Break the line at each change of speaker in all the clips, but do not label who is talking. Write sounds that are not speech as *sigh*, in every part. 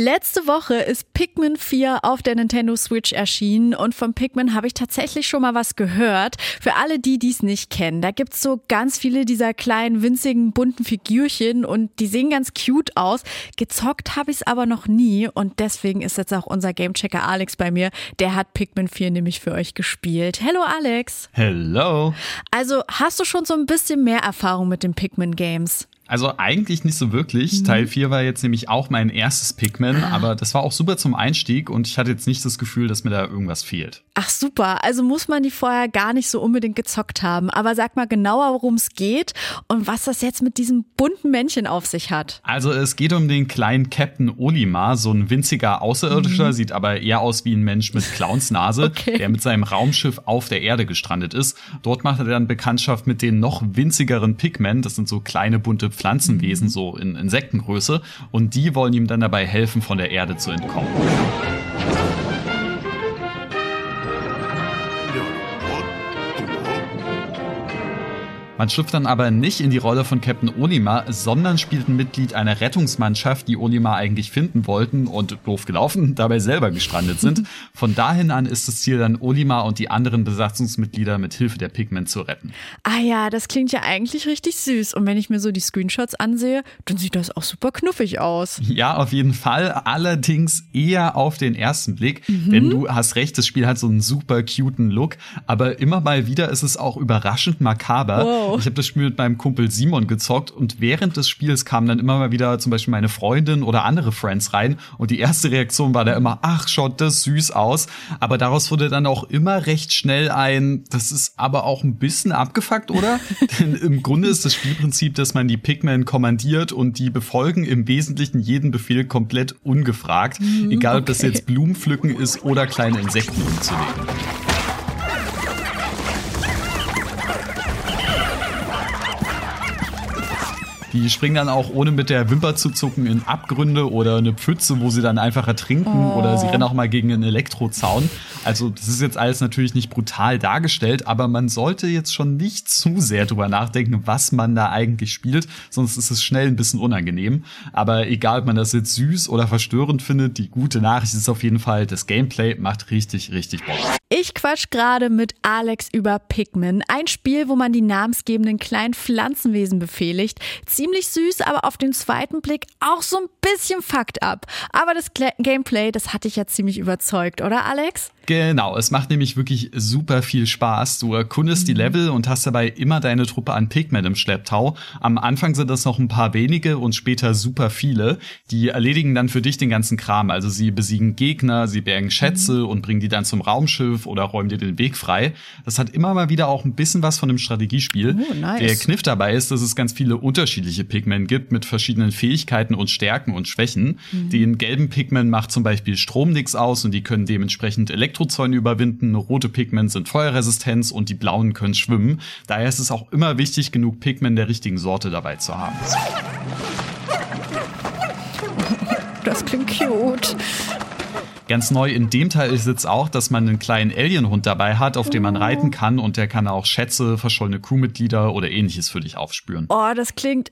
Letzte Woche ist Pikmin 4 auf der Nintendo Switch erschienen und von Pikmin habe ich tatsächlich schon mal was gehört. Für alle, die dies nicht kennen, da gibt's so ganz viele dieser kleinen, winzigen, bunten Figürchen und die sehen ganz cute aus. Gezockt habe ich es aber noch nie und deswegen ist jetzt auch unser Gamechecker Alex bei mir. Der hat Pikmin 4 nämlich für euch gespielt. Hello Alex.
Hello.
Also hast du schon so ein bisschen mehr Erfahrung mit den Pikmin Games?
Also eigentlich nicht so wirklich. Mhm. Teil 4 war jetzt nämlich auch mein erstes Pikmin, ah. aber das war auch super zum Einstieg und ich hatte jetzt nicht das Gefühl, dass mir da irgendwas fehlt.
Ach super, also muss man die vorher gar nicht so unbedingt gezockt haben. Aber sag mal genauer, worum es geht und was das jetzt mit diesem bunten Männchen auf sich hat.
Also es geht um den kleinen Captain Olimar, so ein winziger Außerirdischer, mhm. sieht aber eher aus wie ein Mensch mit Clownsnase, *laughs* okay. der mit seinem Raumschiff auf der Erde gestrandet ist. Dort macht er dann Bekanntschaft mit den noch winzigeren Pigmen, das sind so kleine bunte Pflanzenwesen, so in Insektengröße. Und die wollen ihm dann dabei helfen, von der Erde zu entkommen. Man schlüpft dann aber nicht in die Rolle von Captain Olimar, sondern spielt ein Mitglied einer Rettungsmannschaft, die Olimar eigentlich finden wollten und doof gelaufen, *laughs* dabei selber gestrandet sind. *laughs* Von dahin an ist das Ziel dann, Olimar und die anderen Besatzungsmitglieder mit Hilfe der Pigment zu retten.
Ah ja, das klingt ja eigentlich richtig süß. Und wenn ich mir so die Screenshots ansehe, dann sieht das auch super knuffig aus.
Ja, auf jeden Fall. Allerdings eher auf den ersten Blick. Mhm. Denn du hast recht, das Spiel hat so einen super cuten Look. Aber immer mal wieder ist es auch überraschend makaber. Wow. Ich habe das Spiel mit meinem Kumpel Simon gezockt und während des Spiels kamen dann immer mal wieder zum Beispiel meine Freundin oder andere Friends rein und die erste Reaktion war da immer, ach, schaut das süß aus. Aber daraus wurde dann auch immer recht schnell ein, das ist aber auch ein bisschen abgefuckt, oder? *laughs* Denn im Grunde ist das Spielprinzip, dass man die Pigmen kommandiert und die befolgen im Wesentlichen jeden Befehl komplett ungefragt, mhm, egal okay. ob das jetzt Blumenpflücken ist oder kleine Insekten umzulegen. Die springen dann auch ohne mit der Wimper zu zucken in Abgründe oder eine Pfütze, wo sie dann einfach ertrinken oh. oder sie rennen auch mal gegen einen Elektrozaun. Also das ist jetzt alles natürlich nicht brutal dargestellt, aber man sollte jetzt schon nicht zu sehr drüber nachdenken, was man da eigentlich spielt, sonst ist es schnell ein bisschen unangenehm. Aber egal, ob man das jetzt süß oder verstörend findet, die gute Nachricht ist auf jeden Fall, das Gameplay macht richtig, richtig Bock.
Ich quatsch gerade mit Alex über Pikmin, ein Spiel, wo man die namensgebenden kleinen Pflanzenwesen befehligt. Ziemlich süß, aber auf den zweiten Blick auch so ein bisschen fucked up. Aber das Gameplay, das hatte ich ja ziemlich überzeugt, oder Alex?
Genau, es macht nämlich wirklich super viel Spaß. Du erkundest mhm. die Level und hast dabei immer deine Truppe an Pigmen im Schlepptau. Am Anfang sind das noch ein paar wenige und später super viele. Die erledigen dann für dich den ganzen Kram. Also sie besiegen Gegner, sie bergen Schätze mhm. und bringen die dann zum Raumschiff oder räumen dir den Weg frei. Das hat immer mal wieder auch ein bisschen was von einem Strategiespiel. Oh, nice. Der Kniff dabei ist, dass es ganz viele unterschiedliche Pigmen gibt mit verschiedenen Fähigkeiten und Stärken und Schwächen. Mhm. Den gelben Pigmen macht zum Beispiel Strom nix aus und die können dementsprechend Elektro Elektrozäune überwinden, rote Pigment sind Feuerresistenz und die blauen können schwimmen. Daher ist es auch immer wichtig, genug Pigment der richtigen Sorte dabei zu haben.
Das klingt cute.
Ganz neu in dem Teil ist jetzt auch, dass man einen kleinen Alienhund dabei hat, auf dem man oh. reiten kann und der kann auch Schätze, verschollene Crewmitglieder oder ähnliches für dich aufspüren.
Oh, das klingt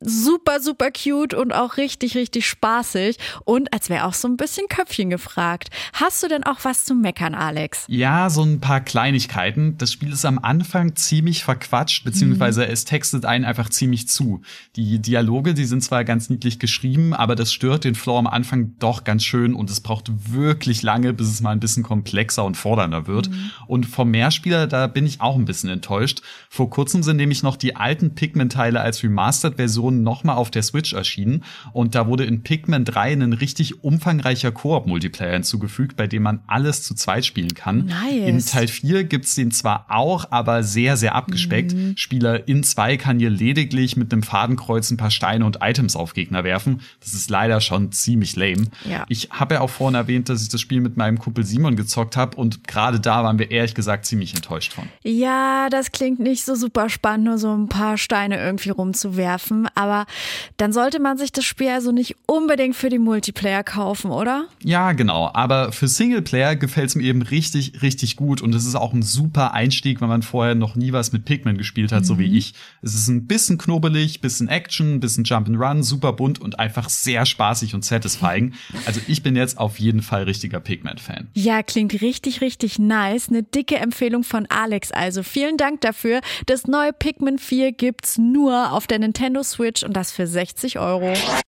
super, super cute und auch richtig, richtig spaßig. Und als wäre auch so ein bisschen Köpfchen gefragt. Hast du denn auch was zu meckern, Alex?
Ja, so ein paar Kleinigkeiten. Das Spiel ist am Anfang ziemlich verquatscht, beziehungsweise mhm. es textet einen einfach ziemlich zu. Die Dialoge, die sind zwar ganz niedlich geschrieben, aber das stört den Flow am Anfang doch ganz schön und es braucht wirklich lange, bis es mal ein bisschen komplexer und fordernder wird. Mhm. Und vom Mehrspieler, da bin ich auch ein bisschen enttäuscht. Vor kurzem sind nämlich noch die alten Pigment-Teile als Remastered-Version Version nochmal auf der Switch erschienen und da wurde in Pikmin 3 ein richtig umfangreicher Koop-Multiplayer hinzugefügt, bei dem man alles zu zweit spielen kann. Nice. In Teil 4 gibt's den zwar auch, aber sehr, sehr abgespeckt. Mhm. Spieler in 2 kann hier lediglich mit einem Fadenkreuz ein paar Steine und Items auf Gegner werfen. Das ist leider schon ziemlich lame. Ja. Ich habe ja auch vorhin erwähnt, dass ich das Spiel mit meinem Kumpel Simon gezockt habe und gerade da waren wir ehrlich gesagt ziemlich enttäuscht von.
Ja, das klingt nicht so super spannend, nur so ein paar Steine irgendwie rumzuwerfen. Aber dann sollte man sich das Spiel also nicht unbedingt für die Multiplayer kaufen, oder?
Ja, genau. Aber für Singleplayer gefällt es mir eben richtig, richtig gut und es ist auch ein super Einstieg, wenn man vorher noch nie was mit Pikmin gespielt hat, mhm. so wie mhm. ich. Es ist ein bisschen knobelig, bisschen Action, bisschen Jump'n'Run, super bunt und einfach sehr spaßig und satisfying. *laughs* Also ich bin jetzt auf jeden Fall richtiger Pikmin-Fan.
Ja, klingt richtig, richtig nice. Eine dicke Empfehlung von Alex. Also vielen Dank dafür. Das neue Pikmin 4 gibt's nur auf der Nintendo Switch und das für 60 Euro.